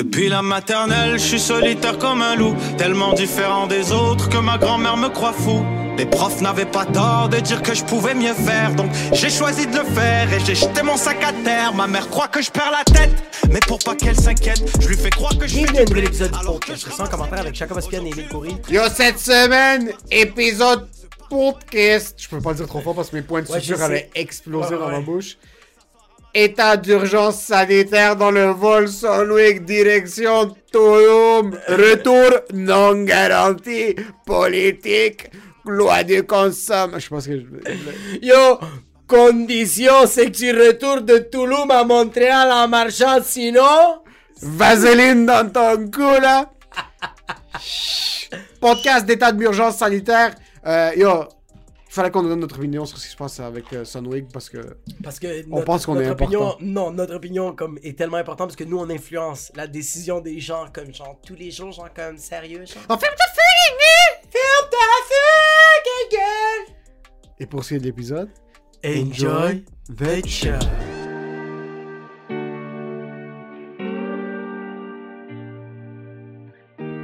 Depuis la maternelle, je suis solitaire comme un loup, tellement différent des autres que ma grand-mère me croit fou. Les profs n'avaient pas tort de dire que je pouvais mieux faire, donc j'ai choisi de le faire et j'ai jeté mon sac à terre. Ma mère croit que je perds la tête, mais pour pas qu'elle s'inquiète, je lui fais croire que je Bienvenue à un nouvel épisode du podcast. je Je suis en commentaire avec Chaka Baspian et Émile Coury. Yo, cette semaine, épisode podcast. Je peux pas le dire trop fort parce que mes points de Ouais, suture allaient exploser Ouais, dans ma bouche. État d'urgence sanitaire dans le vol Sunwick direction Tulum. Retour non garanti. Politique. Loi de consomme. Je pense que je... Yo, condition c'est que tu retournes de Toulouse à Montréal en marchant, sinon... Vaseline dans ton cou, là. Podcast d'état d'urgence sanitaire. Euh, yo, il fallait qu'on donne notre opinion sur ce qui se passe avec euh, Sunwig parce que Parce que On notre- pense qu'on est opinion, important. non, notre opinion comme est tellement importante parce que nous on influence la décision des gens comme genre tous les jours genre comme sérieux genre. On ferme ta feuille, Ferme ta fucking gueule. Et pour ce qui est de l'épisode, Enjoy the show.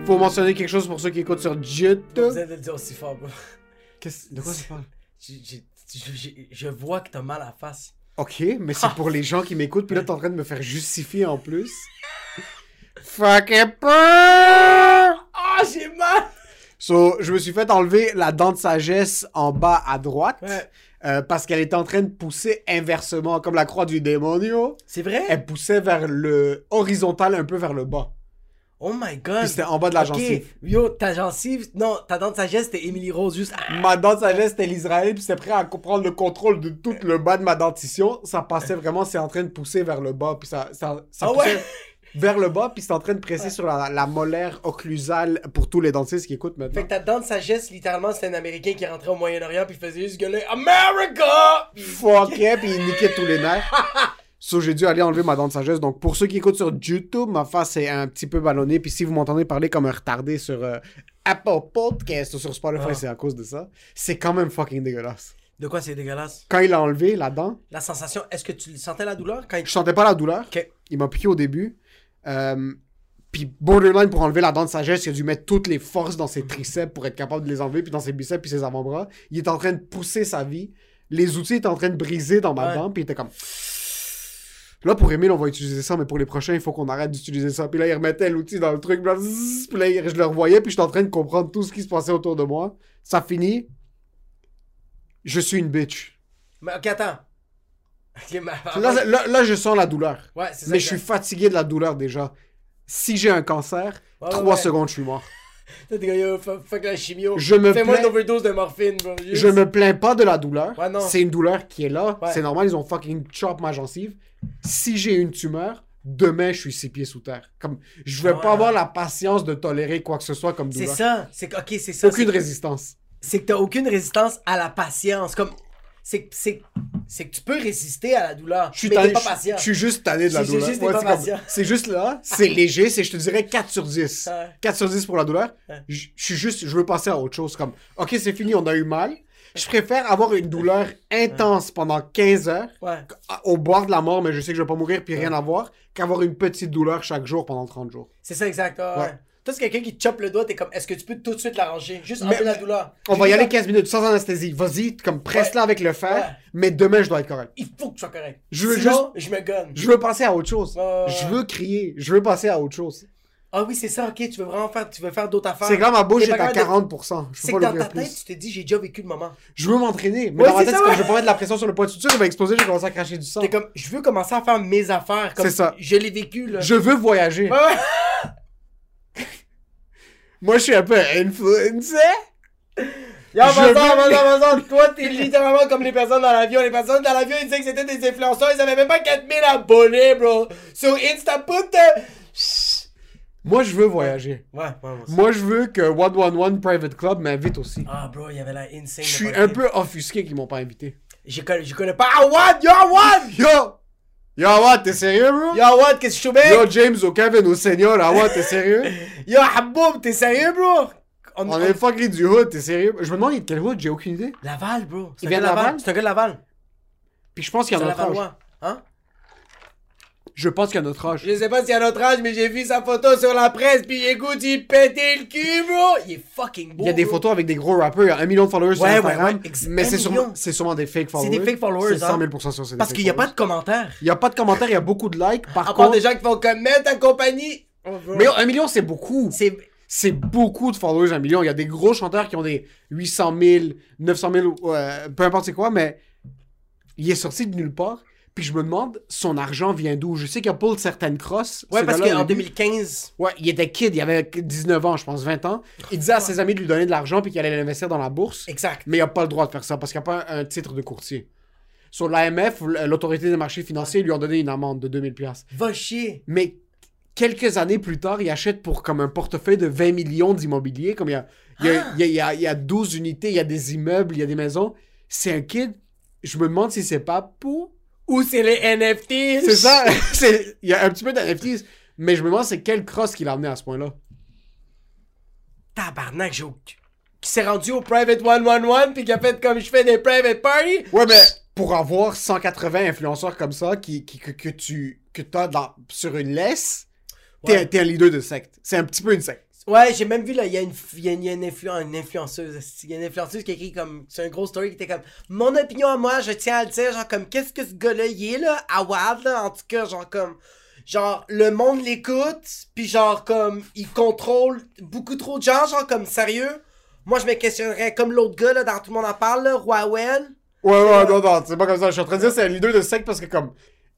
faut mentionner quelque chose pour ceux qui écoutent sur YouTube. Vous allez le dire aussi fort, bro. Qu'est-ce- De quoi tu parles? Je, je- je vois que t'as mal à la face. Ok, mais c'est pour les gens qui m'écoutent, puis là t'es en train de me faire justifier en plus. Fucking peur Ah, j'ai mal! So, je me suis fait enlever la dent de sagesse en bas à droite. Ouais. euh, parce qu'elle était en train de pousser inversement, comme la croix du démonio. C'est vrai? Elle poussait vers le horizontal, un peu vers le bas. Oh my god! Puis c'était en bas de la gencive. Yo, ta gencive, non, ta dent de sagesse, c'était Emily Rose, juste. Ah, Ma dent de sagesse, c'était l'Israël, puis c'était prêt à prendre le contrôle de tout le bas de ma dentition. Ça passait vraiment, c'est en train de pousser vers le bas, puis ça, ça, ça Ah poussait ouais? vers le bas, puis c'est en train de presser sur la, la molaire occlusale pour tous les dentistes qui écoutent maintenant. Fait que ta dent de sagesse, littéralement, c'était un Américain qui rentrait au Moyen-Orient puis faisait juste gueuler America! Fuck yeah, puis il niquait tous les nerfs. So, j'ai dû aller enlever ma dent de sagesse. Donc, pour ceux qui écoutent sur YouTube, ma face est un petit peu ballonnée. Puis si vous m'entendez parler comme un retardé sur euh, Apple Podcast ou sur Spotify, Ah. c'est à cause de ça. C'est quand même fucking dégueulasse. De quoi c'est dégueulasse? Quand il a enlevé la dent, La sensation, est-ce que tu sentais la douleur quand il. je sentais pas la douleur. Ok. Il m'a piqué au début. Euh, puis borderline pour enlever la dent de sagesse, il a dû mettre toutes les forces dans ses triceps pour être capable de les enlever, puis dans ses biceps, puis ses avant-bras. Il est en train de pousser sa vie. Les outils étaient en train de briser dans ma Ouais. dent, puis il était comme... Là, pour Emile, on va utiliser ça, mais pour les prochains, il faut qu'on arrête d'utiliser ça. Puis là, il remettait l'outil dans le truc, puis là, zzz, puis là, je le revoyais, puis j'étais en train de comprendre tout ce qui se passait autour de moi. Ça finit. Je suis une bitch. Mais ok, attends. Ok, mais. Là, là, là, je sens la douleur. Ouais, ça. Mais je suis fatigué de la douleur déjà. Si j'ai un cancer, Ouais, 3 ouais, ouais. secondes, je suis mort. Fuck, la chimio. Je me Fais-moi plains- une overdose de morphine, bro. Juste- Je me plains pas de la douleur. Ouais. C'est une douleur qui est là. Ouais. C'est normal, ils ont fucking chop ma gencive. Si j'ai une tumeur, demain, je suis six pieds sous terre. Comme, je vais Ouais. pas avoir la patience de tolérer quoi que ce soit comme C'est douleur. ça. C'est ok, c'est ça. Aucune c'est- résistance. c'est que t'as aucune résistance à la patience. Comme, c'est que, c'est, c'est que tu peux résister à la douleur. Je suis, mais tanné- t'es pas patient. je suis juste tanné de la douleur. c'est juste là, c'est léger, c'est je te dirais 4 sur 10. Ouais. 4 sur 10 pour la douleur. Je je suis juste, je veux passer à autre chose. Comme, ok, c'est fini, on a eu mal. Je préfère avoir une douleur intense pendant 15 heures, Ouais. au bord de la mort, mais je sais que je vais pas mourir puis rien avoir, qu'avoir une petite douleur chaque jour pendant 30 jours. C'est ça, exact. Ouais. Toi, c'est quelqu'un qui te chope le doigt, t'es comme, est-ce que tu peux tout de suite l'arranger? Juste enlever la douleur. On va y aller ça. 15 minutes sans anesthésie. Vas-y, comme presse-la avec le fer, Ouais. mais demain je dois être correct. Il faut que tu sois correct. Je veux Sinon, je me gonne. Je veux passer à autre chose. Je veux crier. Je veux passer à autre chose. Ah oui, c'est ça, ok, tu veux vraiment faire, tu veux faire d'autres affaires. C'est quand ma bouche est à capable de- 40%. Je C'est peux que pas dans ta tête, plus. tu t'es dit, j'ai déjà vécu le moment. Je veux m'entraîner. Mais Ouais, dans ma c'est tête, ça, c'est je vais pas mettre de la pression sur le point de suture, il va exploser, je vais commencer à cracher du sang. T'es comme, je veux commencer à faire mes affaires. Comme, C'est ça. Je l'ai vécu, là. Je veux voyager. Ouais. Moi, je suis un peu influencé. Yo, Vincent, Vincent, Vincent, toi, t'es littéralement comme les personnes dans l'avion. Les personnes dans l'avion, ils disaient que c'était des influenceurs. Ils avaient même pas 4000 abonnés, bro. So, Insta, put the... Moi, je veux voyager. Ouais, ouais, ouais. Moi, je veux que 111 Private Club m'invite aussi. Ah, bro, il y avait la insane. Je suis un peu offusqué qu'ils m'ont pas invité. Je connais, je connais pas. Ah, what? Yo, what? Yo! Yo, what, t'es sérieux, bro? Yo, what? Qu'est-ce que je suis Yo, James, au Kevin, au Senior, ah, what, t'es sérieux? Yo, Haboub, t'es sérieux, bro? On, On est fucking du hood, t'es sérieux? Je me demande, il est de quel hood, j'ai aucune idée. Laval, bro. Il un vient de Laval? C'est un gars de Laval. Puis je pense qu'il y en un a. Lavallois. Hein? Je pense qu'il y a notre âge. Je sais pas s'il y a notre âge, mais j'ai vu sa photo sur la presse, puis écoute, il pétait le cul, bro! Il est fucking beau. Il y a des bro. photos avec des gros rappers, il y a un million de followers Ouais, sur ouais, Instagram, ouais, ex- mais c'est sûrement, million. c'est sûrement des fake followers. C'est des fake followers, C'est hein. 100 000 sûr c'est des Parce qu'il y a pas followers. de commentaires. Il y a pas de commentaires, il y a beaucoup de likes. Par À part contre, des gens qui font comme mettre ta compagnie. Oh, mais un million c'est beaucoup. c'est. C'est beaucoup de followers, un million. Il y a des gros chanteurs qui ont des 800 000, 900 000, euh, peu importe c'est quoi, mais il est sorti de nulle part. Puis je me demande, son argent vient d'où? Je sais qu'il y a pas certaines crosses. Ouais, ce parce qu'en au début- 2015. Ouais, il était kid, il avait 19 ans, je pense, 20 ans. Il disait à ses amis de lui donner de l'argent puis qu'il allait l'investir dans la bourse. Exact. Mais il n'a pas le droit de faire ça parce qu'il n'y a pas un, un titre de courtier. Sur l'AMF, l'autorité des marchés financiers lui ont donné une amende de 2000 pièces. Va chier. Mais quelques années plus tard, il achète pour comme un portefeuille de 20 millions d'immobilier. Comme il y a, il y, a, y a- il y a- il y a 12 unités, il y a des immeubles, il y a des maisons. C'est un kid. Je me demande si c'est pas pour. Ou c'est les NFT. C'est ça. Il y a un petit peu d'NFTs. Mais je me demande c'est quel cross qu'il a amené à ce point-là. Tabarnak, j'ai. Qui s'est rendu au Private 111 puis qui a fait comme je fais des private parties. Ouais, mais pour avoir 180 influenceurs comme ça qui, qui- que, que tu que as dans, sur une laisse, Ouais. t'es un leader de secte. C'est un petit peu une secte. Ouais, j'ai même vu là, il y a une, y a une, il y a une influ- une influenceuse. Il y a une influenceuse qui a écrit comme. C'est un gros story qui était comme. Mon opinion à moi, je tiens à le dire, genre comme, qu'est-ce que ce gars-là il est là, à Wad là, en tout cas, genre comme. Genre, le monde l'écoute, puis genre comme, il contrôle beaucoup trop de gens, genre comme, sérieux? Moi, je me questionnerais comme l'autre gars là, dans Tout le monde en parle, là, Roywell. Ouais, ouais, non, non, c'est pas comme ça. Je suis en train de dire c'est un leader de secte parce que comme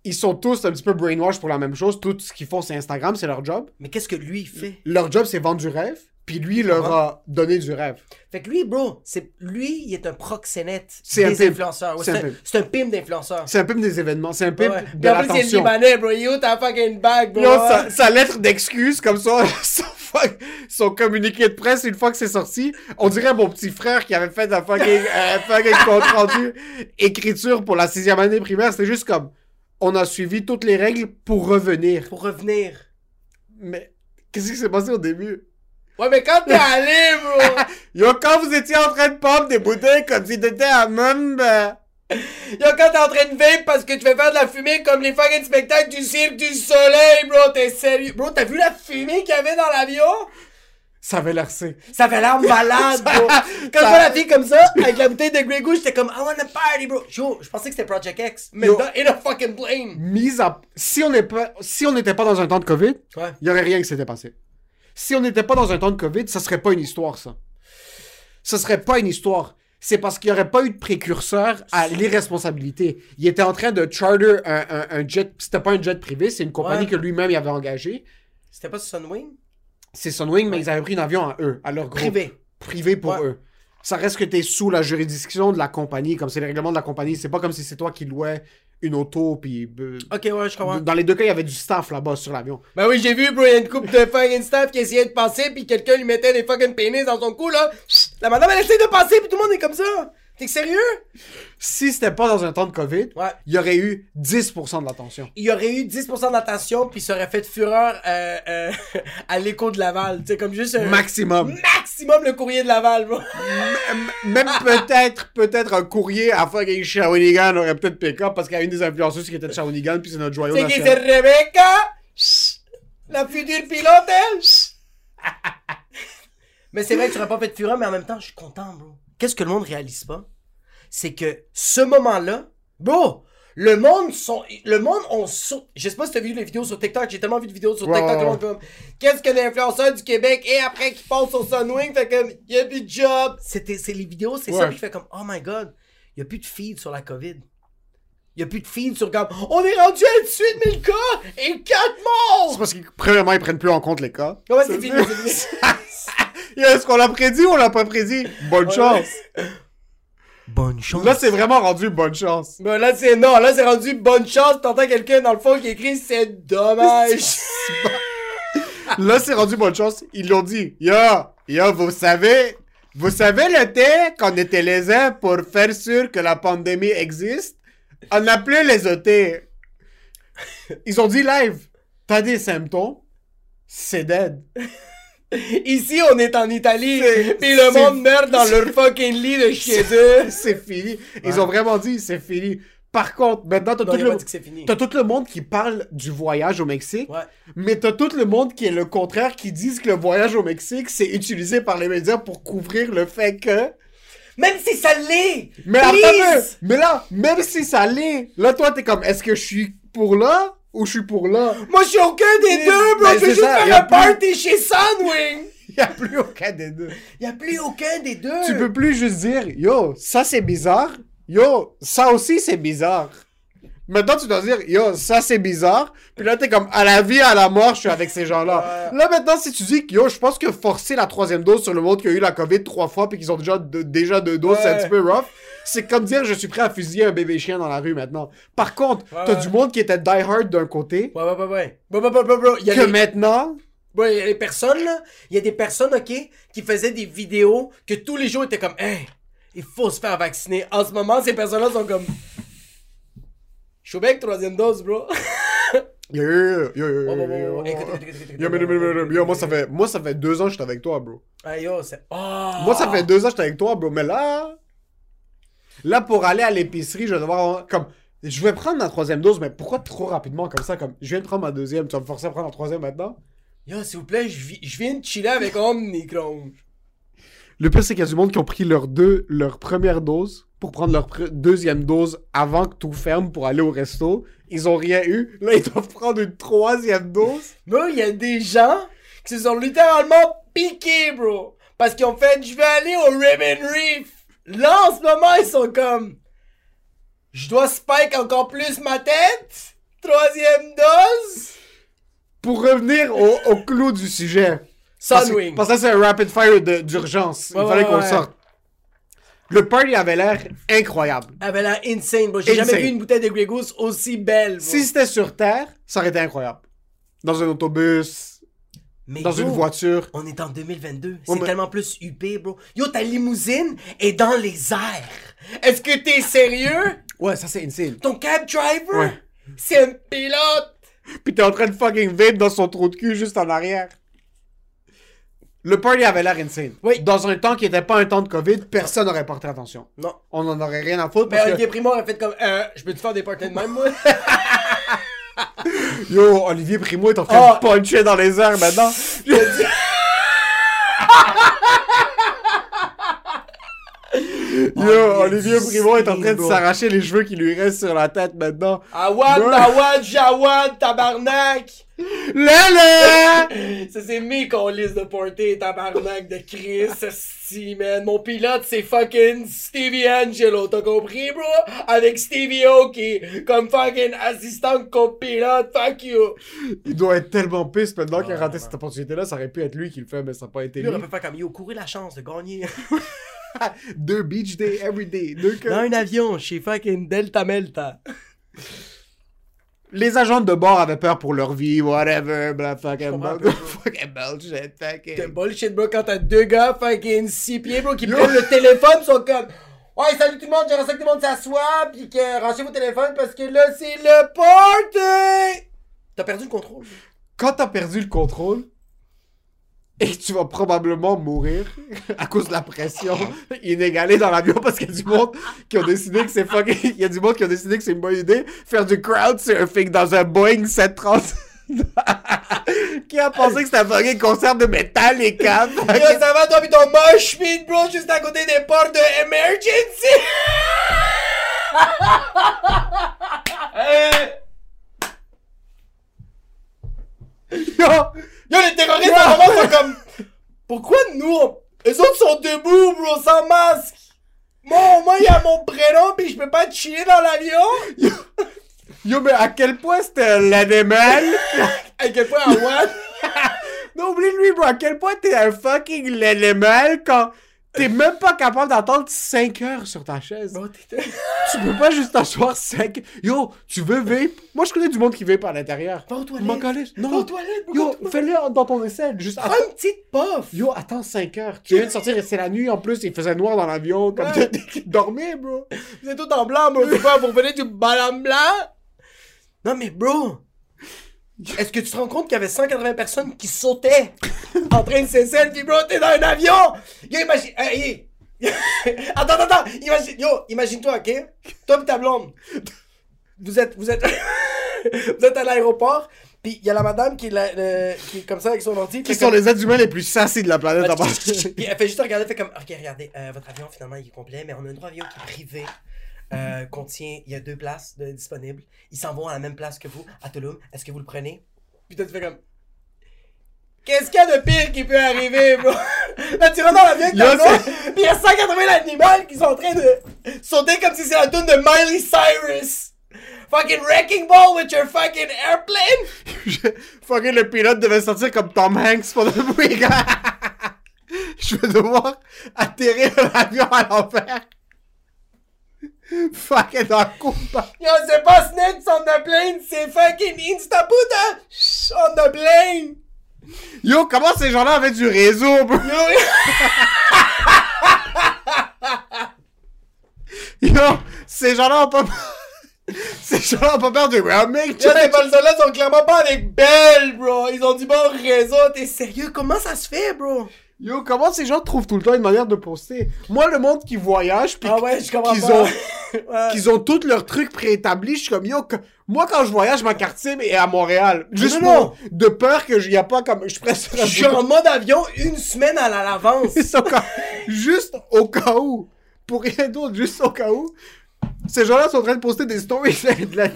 ils sont tous un petit peu brainwash pour la même chose. Tout ce qu'ils font, c'est Instagram, c'est leur job. Mais qu'est-ce que lui il fait? Leur job, c'est vendre du rêve. Puis lui, il leur a donné du rêve. Fait que lui, bro, c'est lui, il est un proxénète C'est un des pimp. influenceurs. Ouais, C'est un c'est un, pimp. c'est un pimp d'influenceurs. C'est un peu des événements. C'est un peu Ouais. de Puis en plus, il est l'attention. libanais, bro. Il est où ta fucking bag, bro? Yo, sa, sa lettre d'excuse, comme ça, son, fuck- son communiqué de presse, une fois que c'est sorti, on dirait mon petit frère qui avait fait un fucking, euh, fucking compte rendu écriture pour la sixième année primaire. C'était juste comme, on a suivi toutes les règles pour revenir. Pour revenir. Mais, qu'est-ce qui s'est passé au début? Ouais, mais quand t'es allé, bro! Yo, quand vous étiez en train de pomper des bouteilles comme si t'étais à même, Yo, quand t'es en train de vape parce que tu fais faire de la fumée comme les fucking spectacles du Cirque du Soleil, bro, t'es sérieux? Bro, t'as vu la fumée qu'il y avait dans l'avion? Ça avait l'air C. Ça avait l'air malade, bro. Quand je vois la fille comme ça, avec la bouteille de Grey Goose, j'étais comme, I wanna party, bro. Yo, je pensais que c'était Project X. Mais dans, in a fucking plane. Mise à, si on pas, si n'était pas dans un temps de COVID, Ouais. il y aurait rien qui s'était passé. Si on n'était pas dans un temps de COVID, ça serait pas une histoire, ça. Ça serait pas une histoire. C'est parce qu'il n'y aurait pas eu de précurseur à l'irresponsabilité. Il était en train de charter un, un- un jet. C'était pas un jet privé, c'est une compagnie Ouais. que lui-même avait engagé. C'était pas Sunwing? C'est Sunwing, mais ils avaient pris un avion à eux, à leur groupe. Privé. Privé pour Ouais. eux. Ça reste que t'es sous la juridiction de la compagnie, comme c'est les règlements de la compagnie. C'est pas comme si c'est toi qui louais une auto, puis. euh, Ok, ouais, je comprends. Dans les deux cas, il y avait du staff là-bas sur l'avion. Ben oui, j'ai vu, bro, il y a une couple de fucking staff qui essayait de passer, puis quelqu'un lui mettait des fucking pénis dans son cou, là. La madame, elle essaie de passer, puis tout le monde est comme ça. T'es sérieux? Si c'était pas dans un temps de COVID, Ouais. il y aurait eu 10% de l'attention. Il y aurait eu 10% d'attention, puis ça aurait fait fureur euh, euh, à l'écho de Laval. Tu sais, comme juste un Maximum. maximum le courrier de Laval, bro. Même peut-être, peut-être un courrier à fucking Shawinigan aurait peut-être pick up parce qu'il y a une des influenceuses qui était de Shawinigan puis c'est notre joyau C'est qui, c'est. Rebecca? La future pilote, mais c'est vrai que tu n'aurais pas fait de fureur, mais en même temps, je suis content, bro. Qu'est-ce que le monde réalise pas? C'est que ce moment-là, bro, le monde sont, le monde on saute. Je sais pas si t'as vu les vidéos sur TikTok, j'ai tellement vu de vidéos sur TikTok, ouais, le monde comme, qu'est-ce que l'influenceur du Québec et après qu'il passe sur Sunwing, fait comme, il y a plus de job. C'était, c'est les vidéos, c'est ça, Ouais. je fais comme, oh my god, il y a plus de feed sur la COVID. Il y a plus de feed sur comme, on est rendu à 18 000 cas et 4 morts! C'est parce que, premièrement, ils prennent plus en compte les cas. Ouais, c'est fini, fini. Est-ce qu'on l'a prédit ou on l'a pas prédit? Bonne chance. Bonne chance. Là, c'est vraiment rendu bonne chance. Ben là, c'est non, là, c'est rendu bonne chance. T'entends quelqu'un dans le fond qui écrit c'est dommage. Là, c'est rendu bonne chance. Ils l'ont dit. Yo, yo, vous savez, vous savez le thé qu'on utilisait pour faire sûr que la pandémie existe? On appelait les OT. Ils ont dit live. T'as des symptômes? C'est dead. Ici, on est en Italie. Pis le monde meurt dans leur fucking lit de chez eux. C'est fini. Ils Ouais. ont vraiment dit, c'est fini. Par contre, maintenant, t'as tout, le... t'as tout le monde qui parle du voyage au Mexique, Ouais. mais t'as tout le monde qui est le contraire, qui disent que le voyage au Mexique, c'est utilisé par les médias pour couvrir le fait que... Même si ça l'est! Mais mais là, même si ça l'est, là, toi, t'es comme, est-ce que je suis pour là? Ou je suis pour là? Moi, je suis aucun des deux, bro! Je c'est veux juste faire un party chez Sunwing! Il y a plus aucun des deux. Y a plus aucun des deux! Tu peux plus juste dire, yo, ça c'est bizarre. Yo, ça aussi c'est bizarre. Maintenant, tu dois dire, yo, ça c'est bizarre. Puis là, t'es comme, à la vie, à la mort, je suis avec ces gens-là. Là, maintenant, si tu dis que, yo, je pense que forcer la troisième dose sur le monde qui a eu la COVID trois fois puis qu'ils ont déjà deux, déjà deux doses, c'est un petit peu rough. C'est comme dire, je suis prêt à fusiller un bébé chien dans la rue maintenant. Par contre, Ouais, t'as du monde qui était die hard d'un côté, Ouais, ouais, ouais, ouais. Y a que maintenant, Ouais, y a des personnes, là. Il y a des personnes, OK, qui faisaient des vidéos que tous les jours étaient comme, hey, il faut se faire vacciner. En ce moment, ces personnes-là sont comme. Je suis avec troisième dose, bro. yo, yo, yo, yo, moi, ça fait, moi, ça fait deux ans que je suis avec toi, bro. Ah, yo, c'est. Oh! Moi, ça fait deux ans que j'étais avec toi, bro. Mais là, là, pour aller à l'épicerie, je vais devoir, comme, je vais prendre ma troisième dose, mais pourquoi trop rapidement comme ça? Comme, je viens de prendre ma deuxième, tu vas me forcer à prendre la troisième maintenant? Yo, s'il vous plaît, je je viens de chiller avec Omnicron. Le pire, c'est qu'il y a du monde qui ont pris leur deux, leur première dose pour prendre leur deuxième dose avant que tout ferme pour aller au resto. Ils ont rien eu. Là, ils doivent prendre une troisième dose. Bro, il y a des gens qui se sont littéralement piqués, bro. Parce qu'ils ont fait, je vais aller au Ribbon Reef. Là, en ce moment, ils sont comme, je dois spike encore plus ma tête. Troisième dose. Pour revenir au, au clou du sujet. Parce que, Sunwing. parce que ça, c'est un rapid fire d'urgence. Ouais, Il fallait ouais, qu'on ouais. sorte. Le party avait l'air incroyable. avait l'air insane, bro. J'ai jamais vu une bouteille de Grey Goose aussi belle, bro. Si c'était sur Terre, ça aurait été incroyable. Dans un autobus, Mais dans une voiture. On est en 2022. Ouais, C'est mais- tellement plus huppé, bro. Yo, ta limousine est dans les airs. Est-ce que t'es sérieux? Ouais, ça c'est insane. Ton cab driver? Ouais. C'est un pilote. Puis t'es en train de fucking vape dans son trou de cul juste en arrière. Le party avait l'air insane. Oui. Dans un temps qui était pas un temps de COVID, personne n'aurait porté attention. Non. On en aurait rien à foutre Mais parce Olivier que... Primo aurait fait comme, euh, je peux te faire des parties de même, moi? Yo, Olivier Primo est en train Ah. de puncher dans les airs maintenant. Yo, Oh, Olivier Primo est en train de s'arracher les cheveux qui lui restent sur la tête maintenant. Awad, Ouais. Awad, Jawad, tabarnak! Lele! Ça, c'est mes liste de porter, tabarnak de Chris, si, man. Mon pilote, c'est fucking Stevie Angelo, t'as compris, bro? Avec Stevie O qui est comme fucking assistant copilote, fuck you. Il doit être tellement pisse maintenant qu'il a Ouais, raté cette opportunité-là. Ça aurait pu être lui qui le fait, mais ça n'a pas été Lui, lui. on peut faire comme yo, courir la chance de gagner. Deux beach day every day. Deux Dans un avion, chez fucking Delta Melta. Les agents de bord avaient peur pour leur vie, whatever, bla fucking bull- fucking bullshit, C'est fucking. bullshit, bro, quand t'as deux gars fucking six pieds, bro, qui prennent le téléphone, sont comme. Ouais, salut tout le monde, j'aimerais ça que tout le monde s'assoie, pis que ranchez vos téléphones parce que là, c'est le party! T'as perdu le contrôle. Quand t'as perdu le contrôle, et tu vas probablement mourir à cause de la pression inégalée dans l'avion parce qu'il y a du monde qui ont décidé que c'est fucking. Il y a du monde qui a décidé que c'est une bonne idée faire du crowd surfing dans un Boeing 730. qui a pensé que c'était un fucking concert de métal et câbles. Yo, ça va, toi, pis ton pit, bro, juste à côté des portes de emergency! Yo! Yo, les terroristes, à un moment, sont comme. Pourquoi nous, on... Eux autres sont debout, bro, sans masque! Moi, au moins, il y a mon prénom, pis je peux pas chiller dans l'avion! Yo, mais à quel point c'était l'animal? À quel point, Awad? non, oublie lui, bro. À quel point t'es un fucking l'animal quand t'es même pas capable d'attendre 5 heures sur ta chaise. Tu peux pas juste t'asseoir 5. Yo, tu veux vape? Moi, je connais du monde qui vape à l'intérieur. Va aux toilettes. Calisse. Va aux Non. toilettes, bro. Yo, fais-le dans ton aisselle. Juste Prends une petite puff! Yo, attends 5 heures. Tu viens de sortir et c'est la nuit en plus. Il faisait noir dans l'avion. Comme Ouais. tu dormais, bro. Vous êtes tout en blanc, bro. Vous venez du ballon blanc? Non, mais bro! Est-ce que tu te rends compte qu'il y avait 180 personnes qui sautaient en train de se selfie, bro? T'es dans un avion! Yo, imagine. Hey, hey, attends, attends, attends. Imagine, yo, imagine-toi, ok? Toi et ta blonde. Vous êtes, vous êtes, vous êtes à l'aéroport. Puis il y a la madame qui le- qui est comme ça avec son ordi. Qui sont comme- les êtres humains les plus sassés de la planète. Puis elle fait juste regarder, elle fait comme, ok, regardez, euh, votre avion finalement il est complet, mais on a un autre avion qui est privé, euh, contient, il y a deux places de, disponibles. Ils s'en vont à la même place que vous, à Tulum. Est-ce que vous le prenez? Puis toi tu fais comme, qu'est-ce qu'il y a de pire qui peut arriver, bro? Là tu rentres dans ta Là, blonde, puis il y a 180 animaux qui sont en train de sauter comme si c'était la tune de Miley Cyrus. Fucking wrecking ball with your fucking airplane! Fucking le pilote devait sortir comme Tom Hanks pour le week Je vais devoir atterrir l'avion à l'envers. Fucking coup. Yo, c'est pas snakes on the plane, c'est fucking Instaputa on the plane! Yo, comment ces gens-là avaient du réseau, bro? Yo, ces gens-là ont pas... ces gens-là ont pas peur du roaming, Yo, ces personnes-là sont clairement pas avec Belle, bro! Ils ont du bon réseau, t'es sérieux? Comment ça se fait, bro? Yo, comment ces gens trouvent tout le temps une manière de poster? Moi, le monde qui voyage, pis Ah ouais, je qu'ils ont, Ouais. qu'ils ont tous leurs trucs préétablis, je suis comme, yo, que- moi, quand je voyage, ma carte SIM est à Montréal. Juste Non, non. pour- de peur que y a pas comme, je suis presque Je suis en mode avion une semaine à la- l'avance. Comme- juste au cas où. Pour rien d'autre, juste au cas où. Ces gens-là sont en train de poster des stories de la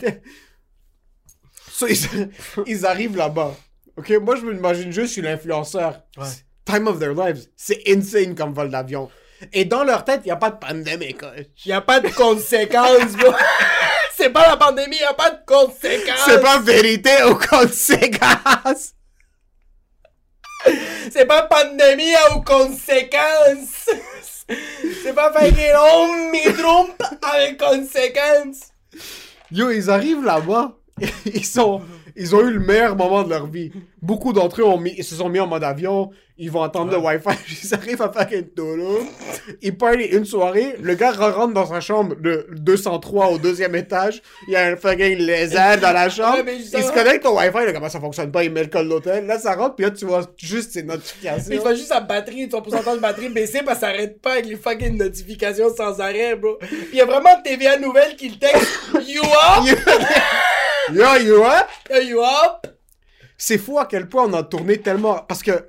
So, ils, ils arrivent là-bas. Ok, moi je m'imagine juste, je suis l'influenceur. Ouais. Time of their lives. C'est insane comme vol d'avion. Et dans leur tête, il n'y a pas de pandémie. quoi. Y a pas de conséquences, bro. c'est pas la pandémie, y a pas de conséquences. C'est pas vérité aux conséquences. C'est pas pandémie aux conséquences. C'est pas fucking on me trompe avec conséquences. Yo, ils arrivent là-bas. Ils sont, ils ont eu le meilleur moment de leur vie. Beaucoup d'entre eux ont mis, ils se sont mis en mode avion. Ils vont attendre le Wi-Fi. Ils arrivent à fucking Tulum. Ils parlent une soirée. Le gars rentre dans sa chambre de 203 au deuxième étage. Il y a un fucking lézard dans la chambre. Ouais, il se connecte au Wi-Fi. Là, comment ça fonctionne pas? Il met le code de l'hôtel. Là, ça rentre. Puis là, tu vois juste ses Mais il notifications. voit juste sa batterie, son pourcentage de batterie baisser parce que ça arrête pas avec les fucking notifications sans arrêt, bro. Pis y a vraiment TVA Nouvelle qui le texte You up? Yo, yo, hein? You up? c'est fou à quel point on a tourné tellement. Parce que.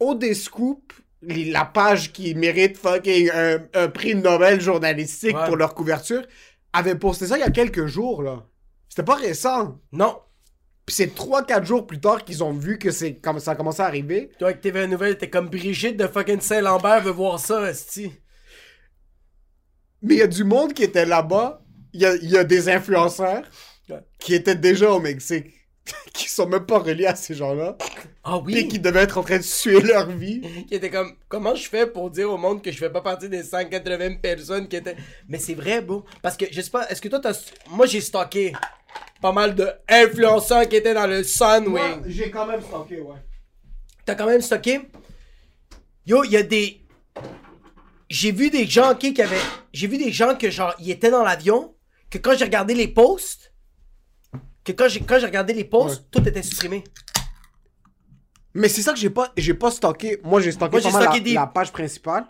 Au des scoops, la page qui mérite fucking un, un prix Nobel journalistique Ouais. pour leur couverture, avait posté ça il y a quelques jours, là. C'était pas récent. Non. Puis c'est 3-4 jours plus tard qu'ils ont vu que c'est comme ça a commencé à arriver. Toi avec TVA Nouvelle, t'es comme Brigitte de fucking Saint-Lambert veut voir ça, esti. Mais il y a du monde qui était là-bas. Il y a, il y a des influenceurs qui étaient déjà au Mexique. qui sont même pas reliés à ces gens-là. Ah oui? qui devaient être en train de suer leur vie. Qui était comme, comment je fais pour dire au monde que je fais pas partie des 180 personnes qui étaient? Mais c'est vrai, bro. Parce que, je sais pas, est-ce que toi t'as. Moi j'ai stocké pas mal de influenceurs qui étaient dans le Sunwing. j'ai quand même stocké, ouais. T'as quand même stocké? Yo, il y a des. J'ai vu des gens, ok, qui avaient. J'ai vu des gens que, genre, ils étaient dans l'avion, que quand j'ai regardé les posts, que quand j'ai quand j'ai regardé les posts, Ouais. tout était supprimé. Mais c'est ça que j'ai pas, j'ai pas stocké. Moi, j'ai stocké Moi, j'ai pas mal stocké la, des- la page principale.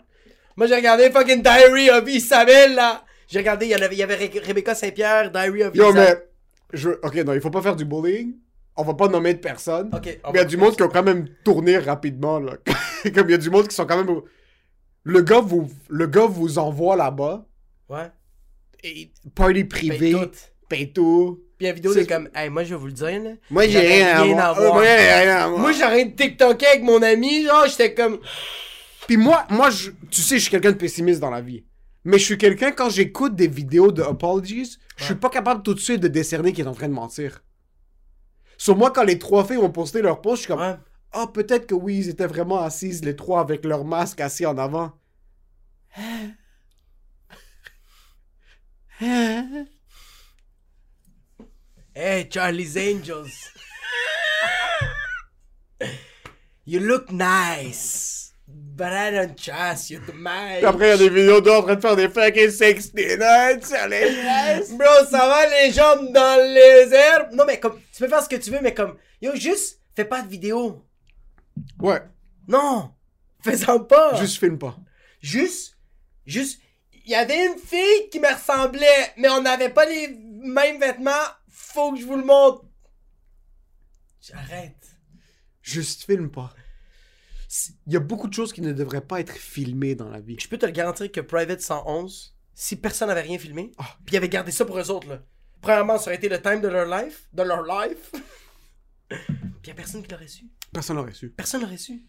Moi, j'ai regardé fucking Diary of Isabelle, là. J'ai regardé, il y, avait, il y avait Ré- Rebecca Saint-Pierre, Diary of Yo, Isabelle. mais... Je... Ok, non, il faut pas faire du bullying. On va pas nommer de personne. Ok, on mais il y a du monde qui ont quand même tourné rapidement, là. Comme il y a du monde qui sont quand même... Le gars vous, le gars vous envoie là-bas. Ouais. Et party Paye privé. tout. Paye tout. Puis la vidéo, C'est- comme, hey, moi, je vais vous le dire, là. Moi, j'ai rien, rien à à voir. voir. Moi, j'ai rien à voir. Moi, j'ai rien de TikTok avec mon ami, genre, j'étais comme. Puis moi, moi je, tu sais, je suis quelqu'un de pessimiste dans la vie. Mais je suis quelqu'un, quand j'écoute des vidéos de apologies, je suis pas capable tout de suite de décerner qu'il est en train de mentir. Sur moi, quand les trois filles ont posté leur post, je suis comme, Ouais. ah, peut-être que oui, ils étaient vraiment assises, les trois, avec leur masque assis en avant. Hey, Charlie's Angels. you look nice. But I don't trust you too much. Puis après, il y a des vidéos d'eux en train de faire des fucking 69 sur les fesses. Bro, ça va les jambes dans les airs. Non, mais comme, tu peux faire ce que tu veux, mais comme, yo, juste, fais pas de vidéo. Ouais, Non, fais-en pas. juste filme pas. Juste, juste, il y avait une fille qui me ressemblait, mais on n'avait pas les mêmes vêtements. Faut que je vous le montre. J'arrête. Juste filme pas. Il y a beaucoup de choses qui ne devraient pas être filmées dans la vie. Je peux te le garantir que Private 111, si personne n'avait rien filmé, Ah. puis ils avaient gardé ça pour eux autres, là. Premièrement, ça aurait été le time de leur life, de leur life. puis y a personne qui l'aurait su. Personne n'aurait su. Personne l'aurait su.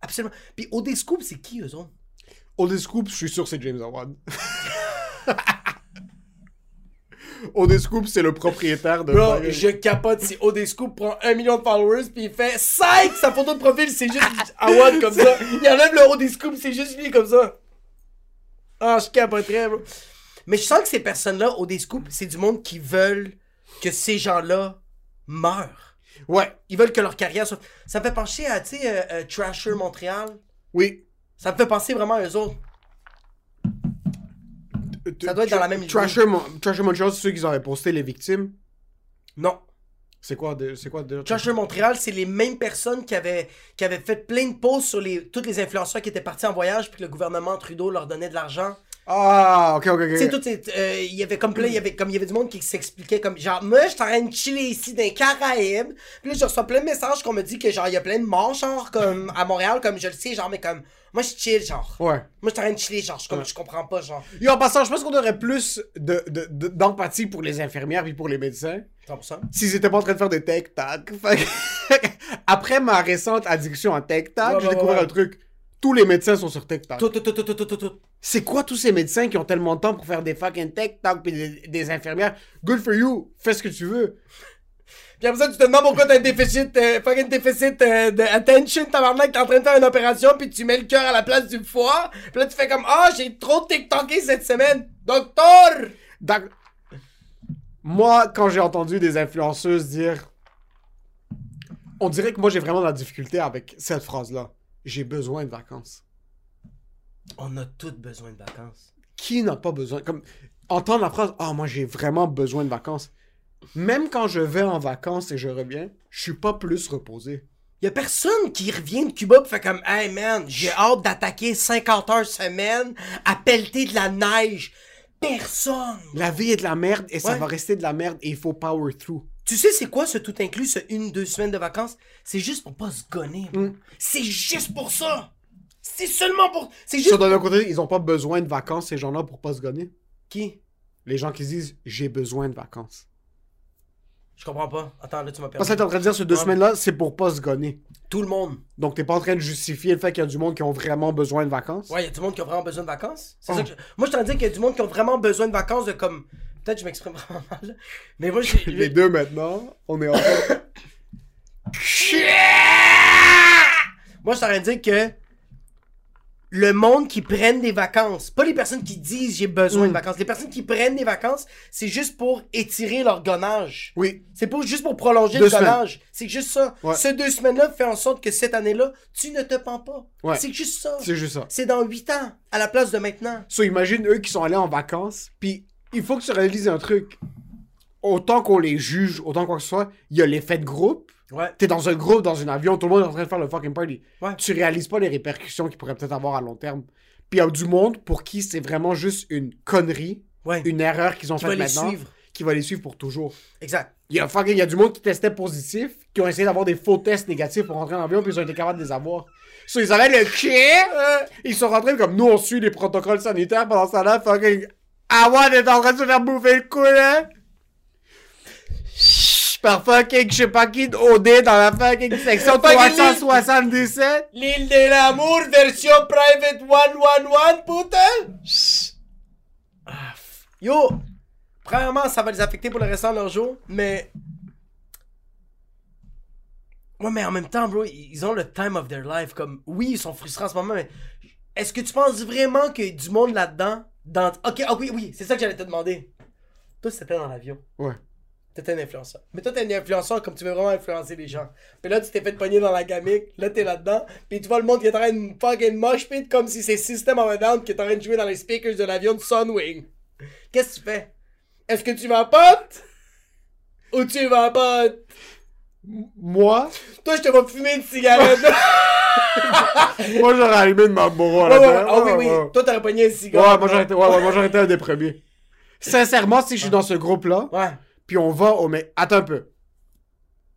Absolument. Puis OD Scoop, c'est qui eux autres? Scoop, je suis sûr c'est James Howard. Old Scoop, c'est le propriétaire de. Bro, je capote si OD Scoop prend un million de followers puis il fait 5 sa photo de profil, c'est juste Awad comme ça. Il enlève le OD Scoop, c'est juste lui comme ça. Ah, je capoterais, bro. Mais je sens que ces personnes-là, OD Scoop, c'est du monde qui veulent que ces gens-là meurent. Ouais, Ils veulent que leur carrière soit. Ça me fait penser à, tu sais, euh, euh, Trasher Montréal. oui. Ça me fait penser vraiment à eux autres. Ça doit être dans la même Trasher, Mon- Trasher Montreal, c'est ceux qui avaient posté les victimes? Non. C'est quoi, de- c'est quoi de... Trasher Montréal, c'est les mêmes personnes qui avaient, qui avaient fait plein de posts sur les, tous les influenceurs qui étaient partis en voyage puis que le gouvernement Trudeau leur donnait de l'argent. Ah, ok, ok, ok. Tu tout euh, il y avait comme plein, il y avait comme il y avait du monde qui s'expliquait comme genre moi je suis en train de chiller ici dans les Caraïbes. Puis là je reçois plein de messages qu'on me dit que genre il y a plein de morts genre comme à Montréal comme je le sais genre mais comme moi je chill genre. Ouais. Moi je suis en train de chiller genre je, comme, Ouais. je comprends pas genre. Et en passant, je pense qu'on aurait plus de, de- de- d'empathie pour les infirmières puis pour les médecins 100%. s'ils étaient pas en train de faire des tech-tac. Après ma récente addiction à tech-tac, Ouais, j'ai ouais, découvert un truc. Tous les médecins sont sur tout. C'est quoi tous ces médecins qui ont tellement de temps pour faire des fucking tech-tac puis des, des infirmières? Good for you, fais ce que tu veux. Puis après ça, tu te demandes pourquoi t'as un déficit, euh, fucking déficit euh, de attention, tabarnak, t'es en train de faire une opération, puis tu mets le cœur à la place du foie. Puis là, tu fais comme, ah, j'ai trop TikToké cette semaine. Docteur! D'ac- Moi, quand j'ai entendu des influenceuses dire. On dirait que moi j'ai vraiment de la difficulté avec cette phrase-là. J'ai besoin de vacances. On a tous besoin de vacances. Qui n'a pas besoin? Comme entendre la phrase Ah, moi j'ai vraiment besoin de vacances. Même quand je vais en vacances et je reviens, je suis pas plus reposé. Y a personne qui revient de Cuba pis fait comme, hey man, j'ai hâte d'attaquer 50 heures semaine à pelleter de la neige. Personne! La vie est de la merde et ça va rester de la merde et il faut power through. Tu sais, c'est quoi ce tout inclus, ce une, deux semaines de vacances? C'est juste pour pas se gonner. Mm. C'est juste pour ça! C'est seulement pour. C'est juste. Sur d'un côté, ils ont pas besoin de vacances, ces gens-là, pour pas se gonner. Qui? Les gens qui se disent J'ai besoin de vacances. Je comprends pas. Attends, là, tu m'as perdu. Parce que t'es en train de dire, ces deux semaines-là, c'est pour pas se gonner. Tout le monde. Donc, t'es pas en train de justifier le fait qu'il y a du monde qui ont vraiment besoin de vacances? Ouais, y a du monde qui a vraiment besoin de vacances. C'est Oh. ça que je- Moi, je t'en dis qu'il y a du monde qui ont vraiment besoin de vacances de comme. Peut-être que je m'exprime vraiment mal. Mais moi, j'ai. Les deux maintenant, on est en. Moi, je de dire que le monde qui prennent des vacances, pas les personnes qui disent j'ai besoin de Mm. vacances, les personnes qui prennent des vacances, c'est juste pour étirer leur gonnage. Oui, C'est pour juste pour prolonger Deux le semaines. gonnage. C'est juste ça. Ouais. Ces deux semaines-là fait en sorte que cette année-là, tu ne te pends pas. Ouais. C'est juste ça. c'est juste ça. C'est dans 8 ans, à la place de maintenant. So, imagine eux qui sont allés en vacances, puis il faut que tu réalises un truc. Autant qu'on les juge, autant quoi que ce soit, il y a l'effet de groupe. Ouais. T'es dans un groupe, dans un avion, tout le monde est en train de faire le fucking party. Ouais. Tu réalises pas les répercussions qu'ils pourraient peut-être avoir à long terme. Puis il y a du monde pour qui c'est vraiment juste une connerie, Ouais. une erreur qu'ils ont faite maintenant, suivre. qui va les suivre pour toujours. Exact. Il y a fucking, il y a du monde qui testait positif, qui ont essayé d'avoir des faux tests négatifs pour rentrer en avion, puis ils ont été capables de les avoir. So, ils avaient le chien, ils sont rentrés comme nous, on suit les protocoles sanitaires pendant ce temps-là, fucking. Awad est en train de se faire bouffer le cou, là. Par fucking, je sais pas qui, OD dans la fucking section Fucking 377. L'île de l'amour version private 111, putain! Ah, Yo! Premièrement, ça va les affecter pour le restant de leur jour, mais. Ouais, mais en même temps, bro, ils ont le time of their life. Comme, oui, ils sont frustrés en ce moment, mais est-ce que tu penses vraiment qu'il y a du monde là-dedans? Dans... Ok, ah oui, oui, c'est ça que j'allais te demander. Toi, c'était dans l'avion. Ouais. T'étais un influenceur. Mais toi, t'es un influenceur comme tu veux vraiment influencer les gens. Puis là, tu t'es fait pogner dans la gamique. Là, t'es là-dedans. Puis tu vois le monde qui est en train de fucking mosh pit comme si c'est System of a Down qui est en train de jouer dans les speakers de l'avion de Sunwing. Qu'est-ce que tu fais? Est-ce que tu vas pote? Ou tu vas pote? Moi, Toi, je te vois fumer une cigarette. moi, j'aurais allumé de Marlboro à Ouais, la ouais, ah oui, Ouais, oui. ouais. Toi, t'aurais pogné un Ouais, cigare. moi, j'aurais été, ouais, ouais, moi, j'aurais été un des premiers. Sincèrement, si je suis dans ce groupe-là, Ouais. puis on va au... Mais attends un peu.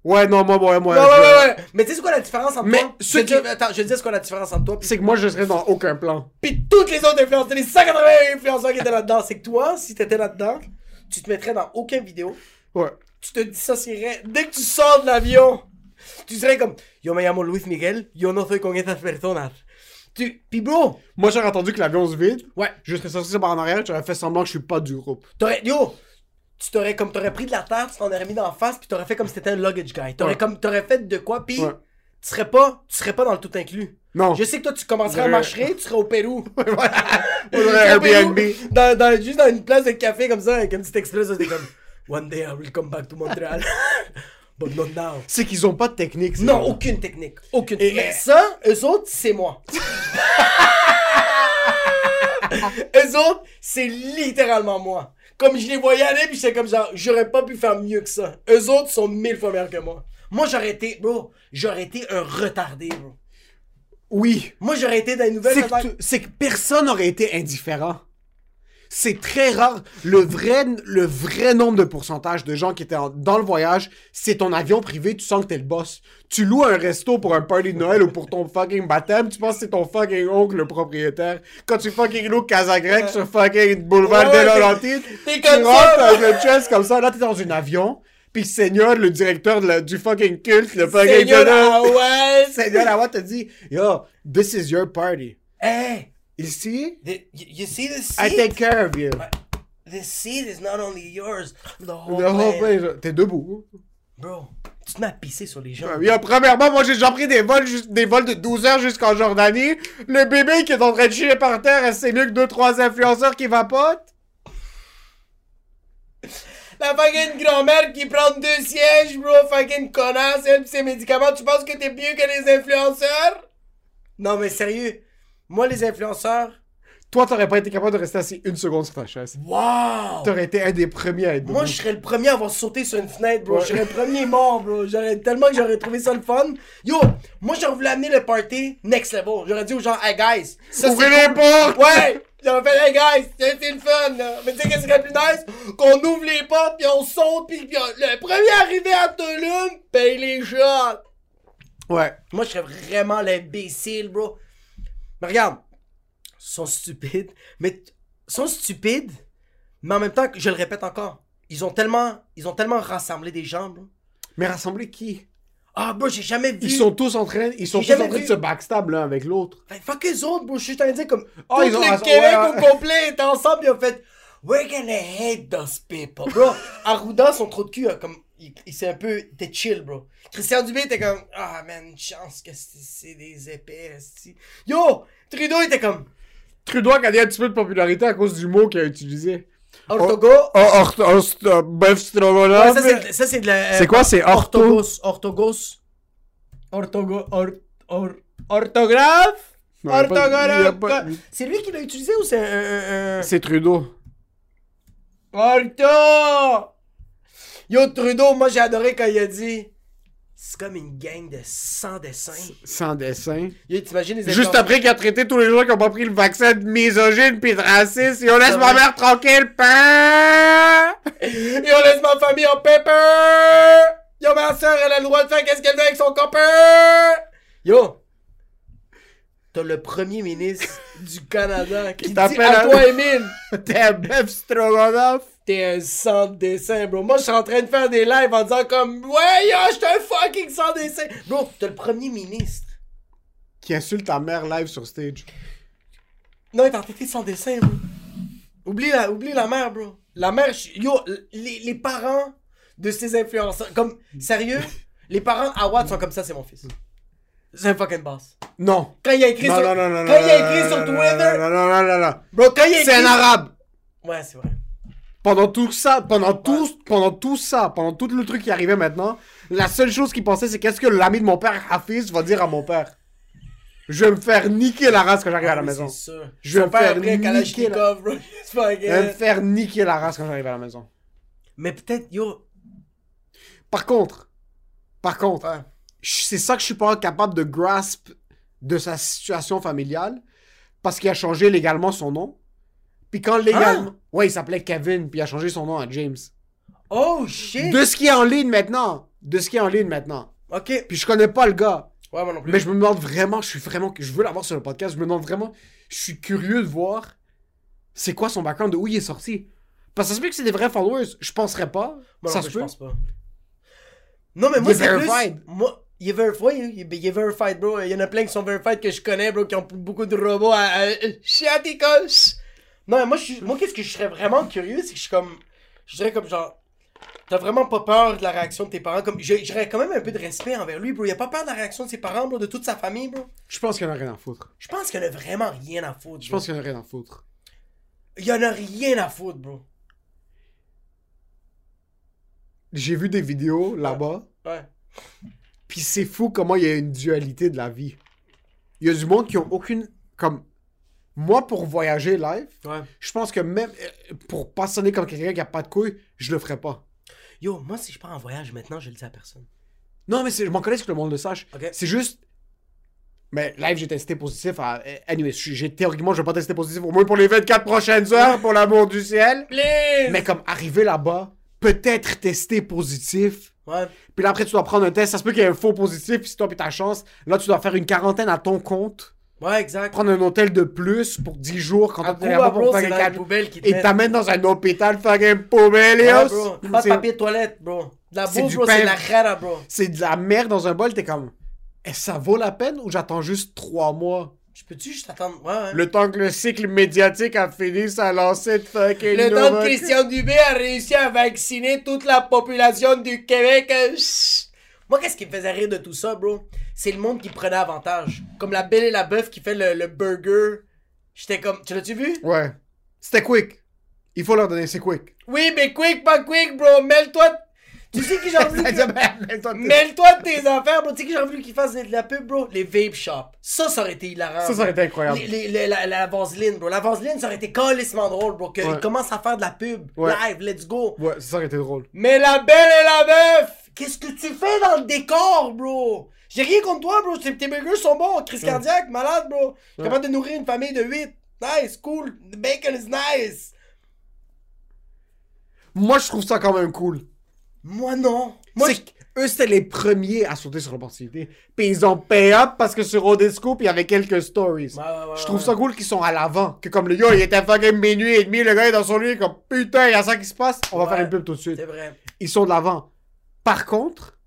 Ouais, non, moi, moi, moi. Ouais, ouais, je- ouais, ouais. Mais tu sais c'est quoi la différence entre Mais toi? ceux Je qui- dis- Attends, je vais te dire c'est quoi la différence entre toi pis, C'est que moi, je serais dans aucun plan. pis toutes les autres influenceurs, les 180 influenceurs qui étaient là-dedans. C'est que toi, si t'étais là-dedans, tu te mettrais dans aucune vidéo. Ouais. Tu te dissocierais dès que tu sors de l'avion. Tu serais comme Yo me llamo Luis Miguel, yo no soy con esas personas. Tu... Pis bro, Moi, j'aurais attendu que l'avion se vide. ouais, Je serais sorti par en arrière, j'aurais fait semblant que je suis pas du groupe. t'aurais. Yo! Tu t'aurais comme t'aurais pris de la terre, tu t'en aurais mis dans la face, puis t'aurais fait comme si t'étais un luggage guy. T'aurais Ouais. comme t'aurais fait de quoi, pis Ouais. tu serais pas, tu serais pas dans le tout inclus. Non. Je sais que toi tu commencerais à marcher, tu serais au Pérou. Serais au Airbnb. Pérou, Dans, dans, juste dans une place de café comme ça, avec un petit express, c'était comme One day I will come back to Montreal. But not now. C'est qu'ils ont pas de technique. Non, gens-là. aucune technique. Aucune. Et- Mais ça, eux autres, c'est moi. eux autres, c'est littéralement moi. Comme je les voyais aller, puis j'étais comme genre, j'aurais pas pu faire mieux que ça. Eux autres sont mille fois meilleurs que moi. Moi, j'aurais été, bro, j'aurais été un retardé, bro. Oui. Moi, j'aurais été dans les nouvelles. C'est que, que personne n'aurait été indifférent. C'est très rare. Le vrai, le vrai nombre de pourcentage de gens qui étaient en- dans le voyage, c'est ton avion privé, tu sens que t'es le boss. Tu loues un resto pour un party de Noël ou pour ton fucking baptême, tu penses que c'est ton fucking oncle le propriétaire. Quand tu fucking loues Casa Grecque sur fucking boulevard Ouais, de ouais, Laurentide, t'es tu comme rentres ça. avec le chest comme ça, là t'es dans un avion, puis Seigneur, le directeur de la- du fucking culte, le fucking... Seigneur Awad. Seigneur Awad te dit, yo, this is your party. Hey, Ici, the- you, you see the I seat? take care of you. This seat is not only yours, the whole, The whole place, T'es debout. Bro, tu te mets à pisser sur les gens. Yo, premièrement, moi j'ai déjà pris des vols, des vols de 12 heures jusqu'en Jordanie. Le bébé qui est en train de chier par terre, c'est mieux que 2-3 influenceurs qui vapotent. La fucking grand-mère qui prend deux sièges, bro, fucking connasse, elle pis ses médicaments, tu penses que t'es mieux que les influenceurs? Non, mais sérieux, moi, les influenceurs, Toi, t'aurais pas été capable de rester assis une seconde sur ta chaise. wow! T'aurais été un des premiers à être debout. Moi, je serais le premier à avoir sauté sur une fenêtre, bro. Ouais. Je serais le premier mort, bro. J'aurais tellement que j'aurais trouvé ça le fun. Yo, moi, j'aurais voulu amener le party next level. J'aurais dit aux gens, hey guys, ça Ouvrez c'est les cool. portes! Ouais! J'aurais fait, hey guys, c'est le fun, là. Mais tu sais, qu'est-ce qui serait plus nice? Qu'on ouvre les portes, puis on saute, puis puis on- le premier arrivé à Tulum paye les shots. Ouais. Moi, je serais vraiment l'imbécile, bro. Mais regarde, ils sont stupides, mais sont stupides, mais en même temps, je le répète encore, ils ont tellement, ils ont tellement rassemblé des gens, bro. Mais rassembler qui? Ah, bro, j'ai jamais vu. Ils sont tous en train, ils sont tous en train de se backstab l'un avec l'autre. Fait, fuck eux autres, bro. Je suis en train de dire comme. Oh, tout ils ont le Québec ouais, au complet était ensemble, ils ont fait. We're gonna hate those people, bro. Arruda, son trou de cul, a comme. Il, il s'est un peu. Était chill, bro. Christian Dubé était comme. Ah, man, une chance que c'est des épais. Yo! Trudeau était comme. Trudeau a gagné un petit peu de popularité à cause du mot qu'il a utilisé. Orthogo. Oh, bœuf stroganoff. Ouais, ça, c'est- de la. euh, C'est quoi, c'est ortho? Orthogos. Orthogos. Orthogo. Or, or, orthographe? Orthographe. C'est lui qui l'a utilisé ou c'est un- C'est Trudeau. Ortho! Yo, Trudeau, moi j'ai adoré quand il a dit. C'est comme une gang de 100 dessins. Sans dessin. Yo, t'imagines les Juste après qu'il a traité tous les gens qui ont pas pris le vaccin de misogyne pis de raciste, et on laisse ma mère tranquille, pain! Yo, laisse ma famille en pepper! Yo, ma soeur, elle a le droit de faire qu'est-ce qu'elle veut avec son copain! Yo! T'as le premier ministre du Canada qui dit t'appelle à toi, Emile, T'es un bœuf stroganoff! T'es un sans dessin, bro. Moi, je suis en train de faire des lives en disant comme, ouais, yo, je suis un fucking sans dessin. Bro, t'as le premier ministre. Qui insulte ta mère live sur stage. Non, t'as été sans dessin, bro. Oublie la, oublie la mère, bro. La mère, yo, les, les parents de ces influenceurs, comme, sérieux, les parents à Watt sont comme ça, c'est mon fils. C'est un fucking boss. Non. Quand il a écrit Non, sur, non, non, non, quand il a écrit non, sur non, Twitter, Non, non, non, non, non. bro, quand il a écrit... C'est un arabe! Ouais, c'est vrai. Pendant tout ça, pendant tout, pendant tout ça, pendant tout le truc qui arrivait maintenant, la seule chose qu'il pensait, c'est qu'est-ce que l'ami de mon père, Hafiz, va dire à mon père? Je vais me faire niquer la race quand j'arrive à la Ah maison. Sûr. Je vais me faire niquer Kalachnikov, bro. C'est pas Je vais me vrai. faire niquer la race quand j'arrive à la maison. Mais peut-être, yo... Par contre, par contre, Ouais. c'est ça que je suis pas capable de grasp de sa situation familiale parce qu'il a changé légalement son nom. Puis quand légalement. Ah! Ouais, il s'appelait Kevin, puis il a changé son nom à James. Oh shit! De ce qui est en ligne maintenant. De ce qui est en ligne maintenant. Ok. Puis je connais pas le gars. Ouais, moi non plus. Mais je me demande vraiment, je suis vraiment, je veux l'avoir sur le podcast, je me demande vraiment, je suis curieux de voir c'est quoi son background, de où il est sorti. Parce que ça se peut que c'est des vrais followers, je penserais pas. Moi ça non se plus, je peut. pense pas. Non, mais moi, Il est c'est plus... verified. Moi, il est verified, il est, il est verified, bro. Il y en a plein qui sont verified que je connais, bro, qui ont beaucoup de robots à... à... Chiaticos! Non, mais moi, je suis- moi qu'est-ce que je serais vraiment curieux, c'est que je suis comme... Je dirais comme genre... T'as vraiment pas peur de la réaction de tes parents, comme... J'aurais quand même un peu de respect envers lui, bro. Il a pas peur de la réaction de ses parents, bro, de toute sa famille, bro. Je pense qu'il en a rien à foutre. Je pense qu'il en a vraiment rien à foutre, Je pense qu'il y en a rien à foutre. Il en a rien à foutre, bro. J'ai vu des vidéos là-bas, Ouais. puis c'est fou comment il y a une dualité de la vie. Il y a du monde qui ont aucune, comme, moi pour voyager live, Ouais. je pense que même euh, pour pas sonner comme quelqu'un qui a pas de couilles, je le ferais pas. Yo, moi, si je pars en voyage maintenant, je le dis à personne. Non, mais je m'en connais ce que le monde le sache. C'est juste. Mais live, j'ai testé positif à. Anyway, je- j'ai théoriquement, je vais pas tester positif au moins pour les 24 prochaines heures, pour l'amour du ciel. Please! Mais comme arriver là-bas, peut-être tester positif. Ouais. Puis là, après, tu dois prendre un test. Ça se peut qu'il y ait un faux positif, puis si toi, puis ta chance. Là, tu dois faire une quarantaine à ton compte. Ouais, exact. Prendre un hôtel de plus pour 10 jours quand t'es Cuba, là-bas pour faire quatre- poubelles qui te Et t'amènes dans un hôpital fucking poubelle, Ouais, bro. Pas de papier de toilette, bro. De la bouffe, bro, c'est de la rara, bro. C'est de la merde dans un bol, t'es comme. Est-ce que ça vaut la peine ou j'attends juste 3 mois? Je peux-tu juste attendre? Ouais, ouais. Le temps que le cycle médiatique a fini sa lancée de fucking Le temps que Christian Dubé a réussi à vacciner toute la population du Québec. euh, chut. Moi, qu'est-ce qui me faisait rire de tout ça, bro? C'est le monde qui prenait avantage. Comme la belle et la bœuf qui fait le, le burger. J'étais comme. Tu l'as-tu vu? Ouais. C'était quick. Il faut leur donner, c'est quick. Oui, mais quick, pas quick, bro. Mêle-toi. Tu sais qui j'ai envie que... Mêle-toi de tes affaires, bro. Tu sais qui j'ai envie qu'ils fassent de la pub, bro? Les vape shops. Ça, ça aurait été hilarant. Ça, ça aurait été incroyable. Les- les- les- la, la vaseline, bro. La vaseline, ça aurait été calissement drôle, bro. Qu'ils Ouais. commencent à faire de la pub. Ouais. Live, let's go. Ouais, ça aurait été drôle. Mais la belle et la meuf! Qu'est-ce que tu fais dans le décor, bro? J'ai rien contre toi, bro. Tes burgers sont bons. Crise cardiaque, malade, bro. Ouais. Capable de nourrir une famille de 8. Nice, cool. The bacon is nice. Moi, je trouve ça quand même cool. Moi, non. Moi, C'est qu'eux, c'était les premiers à sauter sur l'opportunité. Puis ils ont pay up parce que sur Odescope, il y avait quelques stories. je... Ouais, ouais, ouais, Je trouve ouais. ça cool qu'ils sont à l'avant. Que comme le gars, il était fucking minuit et demi, le gars est dans son lit, comme putain, il y a ça qui se passe. On va Ouais. faire une pub tout de suite. C'est vrai. Ils sont de l'avant. Par contre,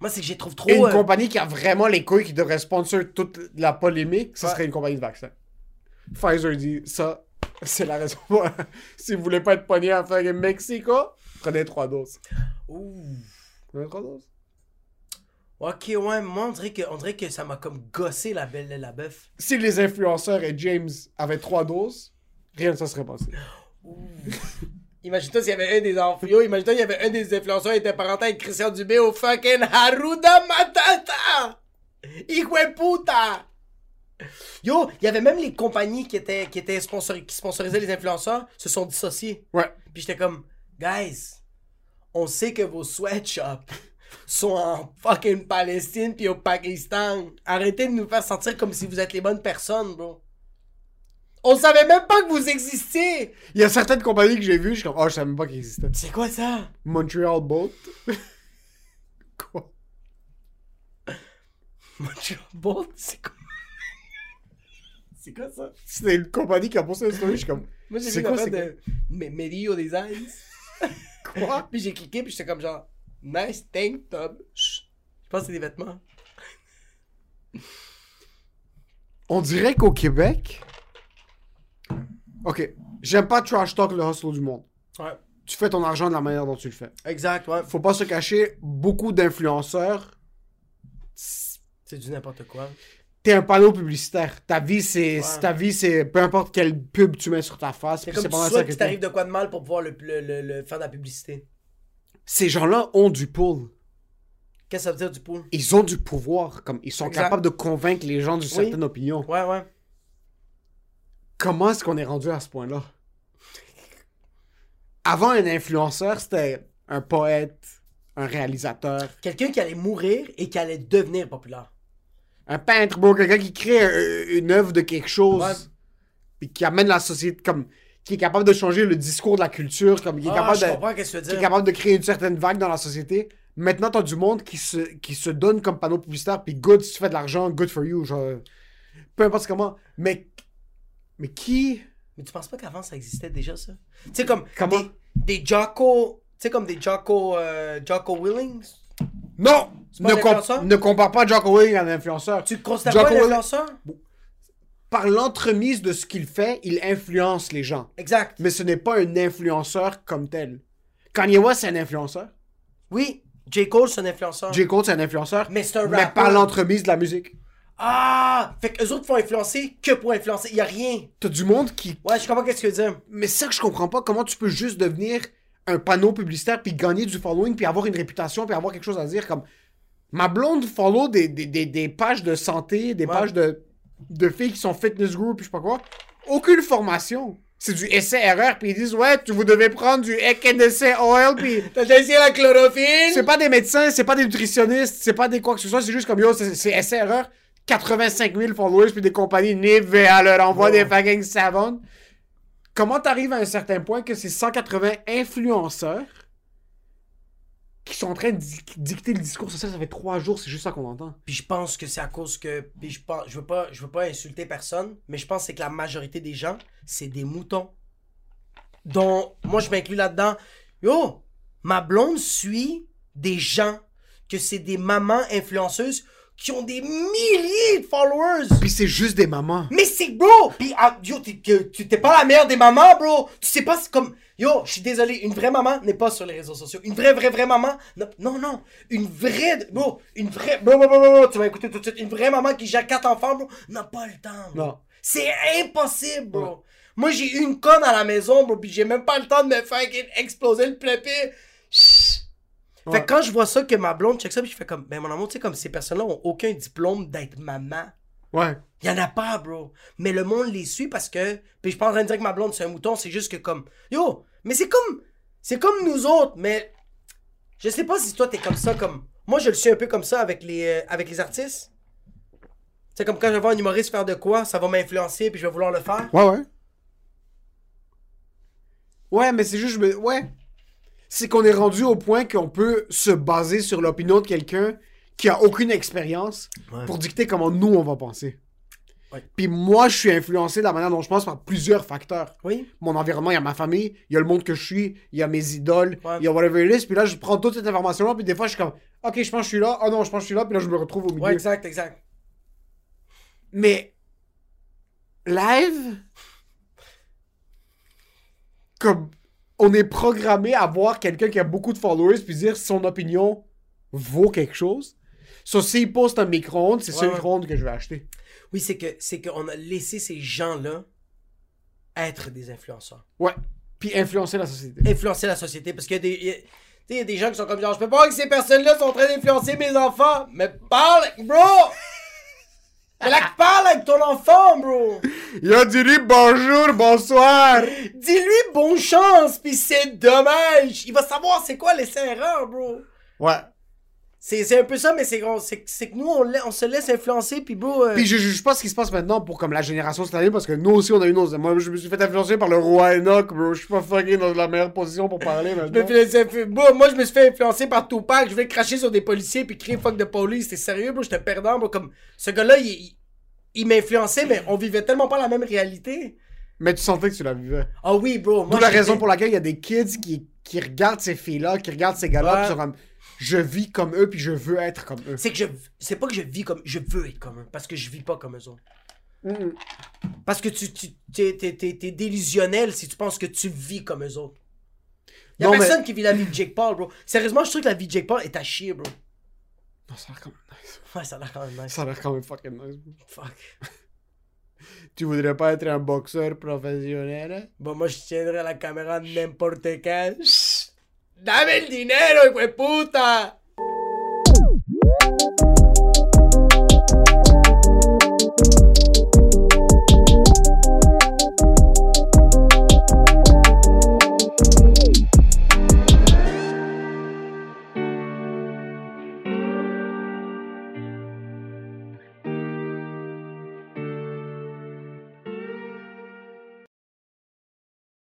Moi, c'est que j'ai trouve trop. une euh, compagnie qui a vraiment les couilles qui devrait sponsor toute la polémique, ce Ouais. serait une compagnie de vaccins. Pfizer dit ça, c'est la raison. pour- si vous voulez pas être pogné à faire Mexico, prenez trois doses. Ouh. Prenez trois doses. Ok, ouais, moi, on dirait que, on dirait que ça m'a comme gossé la belle et la bœuf. Si les influenceurs et James avaient trois doses, rien de ça serait passé. Imagine-toi s'il y avait un des enfants. Yo, imagine-toi, il y avait un des influenceurs qui était parental avec Christian Dubé au fucking Haruda Matata! Puta! Yo, il y avait même les compagnies qui étaient, qui étaient sponsori- qui sponsorisaient les influenceurs se sont dissociés. Ouais. Puis j'étais comme, guys, on sait que vos sweatshops sont en fucking Palestine puis au Pakistan. Arrêtez de nous faire sentir comme si vous êtes les bonnes personnes, bro. On savait même pas que vous existiez! Il y a certaines compagnies que j'ai vues, je suis comme, oh, je savais même pas qu'ils existaient. C'est quoi ça? Montreal Boat. Quoi? Montreal Bolt, c'est quoi? c'est quoi ça? C'était une compagnie qui a posté une story, je suis comme, Moi j'ai C'est vu quoi, c'est de Me- Medio Designs. quoi? puis j'ai cliqué puis j'étais comme genre Nice tank top. Chut. Je pense que c'est des vêtements. On dirait qu'au Québec. Ok, j'aime pas trash talk le hustle du monde. Ouais. Tu fais ton argent de la manière dont tu le fais. Exact, ouais. Faut pas se cacher, beaucoup d'influenceurs. C'est du n'importe quoi. T'es un panneau publicitaire. Ta vie, c'est. Ouais. Ta vie, c'est. Peu importe quelle pub tu mets sur ta face. C'est comme tu souhaites que t'arrive de quoi de mal pour pouvoir le, le- le- le- faire de la publicité. Ces gens-là ont du pull. Qu'est-ce que ça veut dire du pool? Ils ont du pouvoir. Comme ils sont Exact. capables de convaincre les gens d'une Oui. certaine opinion. Ouais, ouais. Comment est-ce qu'on est rendu à ce point-là? Avant, un influenceur, c'était un poète, un réalisateur. Quelqu'un qui allait mourir et qui allait devenir populaire. Un peintre, bro, quelqu'un qui crée une œuvre de quelque chose. Ouais. Puis qui amène la société comme. qui est capable de changer le discours de la culture, comme qui est Ah, capable de. qui est capable de créer une certaine vague dans la société. Maintenant, t'as du monde qui se, qui se donne comme panneau publicitaire, puis good, si tu fais de l'argent, good for you, genre, peu importe comment. Mais, mais qui, Mais tu penses pas qu'avant ça existait déjà ça? Tu sais comme Comment? des, des Jocko, tu sais comme des Jocko, euh, Jocko Willings? non, ne, com- ne compare pas Jocko Willing à un influenceur. Tu considères Jocko pas un influenceur? Par l'entremise de ce qu'il fait, il influence les gens. Exact. Mais ce n'est pas un influenceur comme tel. Kanye West, c'est un influenceur. Oui, J. Cole c'est un influenceur. J. Cole, c'est un influenceur. Mais c'est un Mais par l'entremise de la musique. Ah! Fait que eux autres font influencer que pour influencer. Y a rien. T'as du monde qui Ouais, je comprends qu'est-ce que tu veux dire. Mais c'est ça que je comprends pas, comment tu peux juste devenir un panneau publicitaire puis gagner du following puis avoir une réputation puis avoir quelque chose à dire comme ma blonde follow des, des, des, des pages de santé, des Ouais. pages de, de filles qui sont fitness group puis je sais pas quoi. Aucune formation. C'est du essai-erreur puis ils disent ouais, tu vous devez prendre du EKDC oil puis T'as déjà essayé la chlorophylle? c'est pas des médecins, c'est pas des nutritionnistes, c'est pas des quoi que ce soit, c'est juste comme yo, c'est c'est essai-erreur. 85 000 followers puis des compagnies Nivea leur envoient Ouais. des fucking savons. Comment t'arrives à un certain point que c'est 180 influenceurs qui sont en train de di- dicter le discours social, ça fait trois jours, c'est juste ça qu'on entend. Puis je pense que c'est à cause que. Puis je pense. Je veux pas, je veux pas insulter personne, mais je pense que c'est que la majorité des gens, c'est des moutons. Dont moi je m'inclus là-dedans. Yo! Ma blonde suit des gens que c'est des mamans influenceuses qui ont des milliers de followers. Puis c'est juste des mamans. Mais c'est bro! Pis ah, yo, tu t'es pas la mère des mamans, bro! Tu sais pas, c'est comme. Yo, je suis désolé, une vraie maman n'est pas sur les réseaux sociaux. Une vraie, vraie, vraie maman. Non, non, non. Une vraie. Bro, une vraie. Bro, bro, bro, bro, bro, tu vas écouter tout de suite. Une vraie maman qui gère quatre enfants, bro, n'a pas le temps, bro. Non. C'est impossible, bro. Moi, j'ai une conne à la maison, bro, pis j'ai même pas le temps de me faire exploser le plépé. Chut. Fait que quand je vois ça, que ma blonde check ça, pis je fais comme, ben mon amour, tu sais, comme ces personnes-là ont aucun diplôme d'être maman. Ouais. Il y en a pas, bro. Mais le monde les suit parce que. Puis je suis pas en train de dire que ma blonde c'est un mouton, c'est juste que comme. Yo, mais c'est comme. C'est comme nous autres, mais. Je sais pas si toi t'es comme ça, comme. Moi je le suis un peu comme ça avec les, euh, avec les artistes. C'est comme quand je vois un humoriste faire de quoi, ça va m'influencer puis je vais vouloir le faire. Ouais, ouais. Ouais, mais c'est juste. Ouais. C'est qu'on est rendu au point qu'on peut se baser sur l'opinion de quelqu'un qui a aucune expérience Ouais. pour dicter comment nous on va penser. Ouais. Puis moi, je suis influencé de la manière dont je pense par plusieurs facteurs. Oui. Mon environnement, il y a ma famille, il y a le monde que je suis, il y a mes idoles, Ouais. il y a whatever it is. Puis là, je prends toute cette information-là, puis des fois, je suis comme, ok, je pense que je suis là, oh non, je pense que je suis là, puis là, je me retrouve au milieu. Ouais, exact, exact. Mais live, comme on est programmé à voir quelqu'un qui a beaucoup de followers puis dire si son opinion vaut quelque chose. So, s'il poste un micro-ondes, c'est Ouais, ce ouais. micro-ondes que je vais acheter. Oui, c'est que c'est qu'on a laissé ces gens-là être des influenceurs. Ouais. Puis influencer la société. influencer la société parce qu'il y a des il y a- tu sais, il y a des gens qui sont comme genre je peux pas voir que ces personnes-là sont en train d'influencer mes enfants mais parle bro mais là parle avec ton enfant bro Yo, dis-lui bonjour, bonsoir. dis-lui bonne chance puis c'est dommage il va savoir c'est quoi les erreurs bro Ouais. C'est un peu ça mais c'est que nous on, se laisse influencer puis bro euh, Puis je juge pas ce qui se passe maintenant pour comme la génération cette année parce que nous aussi on a eu nos. Moi je me suis fait influencer par le roi Enoch, bro. Je suis pas fucking dans la meilleure position pour parler je maintenant. infu- bro, moi je me suis fait influencer par Tupac, je vais cracher sur des policiers puis crier fuck de police, t'es sérieux bro, j'étais perdant bro, comme ce gars-là il, il, il m'influençait mais on vivait tellement pas la même réalité. Mais tu sentais que tu la vivais. Ah oui bro, D'où la raison pour laquelle il y a des kids qui, qui regardent ces filles-là, qui regardent ces gars-là, Ouais. comme je vis comme eux puis je veux être comme eux. c'est que je c'est pas que je vis comme je veux être comme eux parce que je vis pas comme eux autres. Mm. Parce que tu tu t'es, t'es, t'es- t'es délusionnel si tu penses que tu vis comme eux autres. Y a Non, mais- personne qui vit la vie de Jake Paul bro. Sérieusement, je trouve que la vie de Jake Paul est à chier bro. Non, ça a l'air quand même nice. Ouais, ça a l'air quand même nice. Ça a l'air quand même fucking nice. bro. Fuck. Tu voudrais pas être un boxeur professionnel? hein? Bon, moi, je tiendrai la caméra n'importe quand. Chut. Dame el dinero, hijo de puta!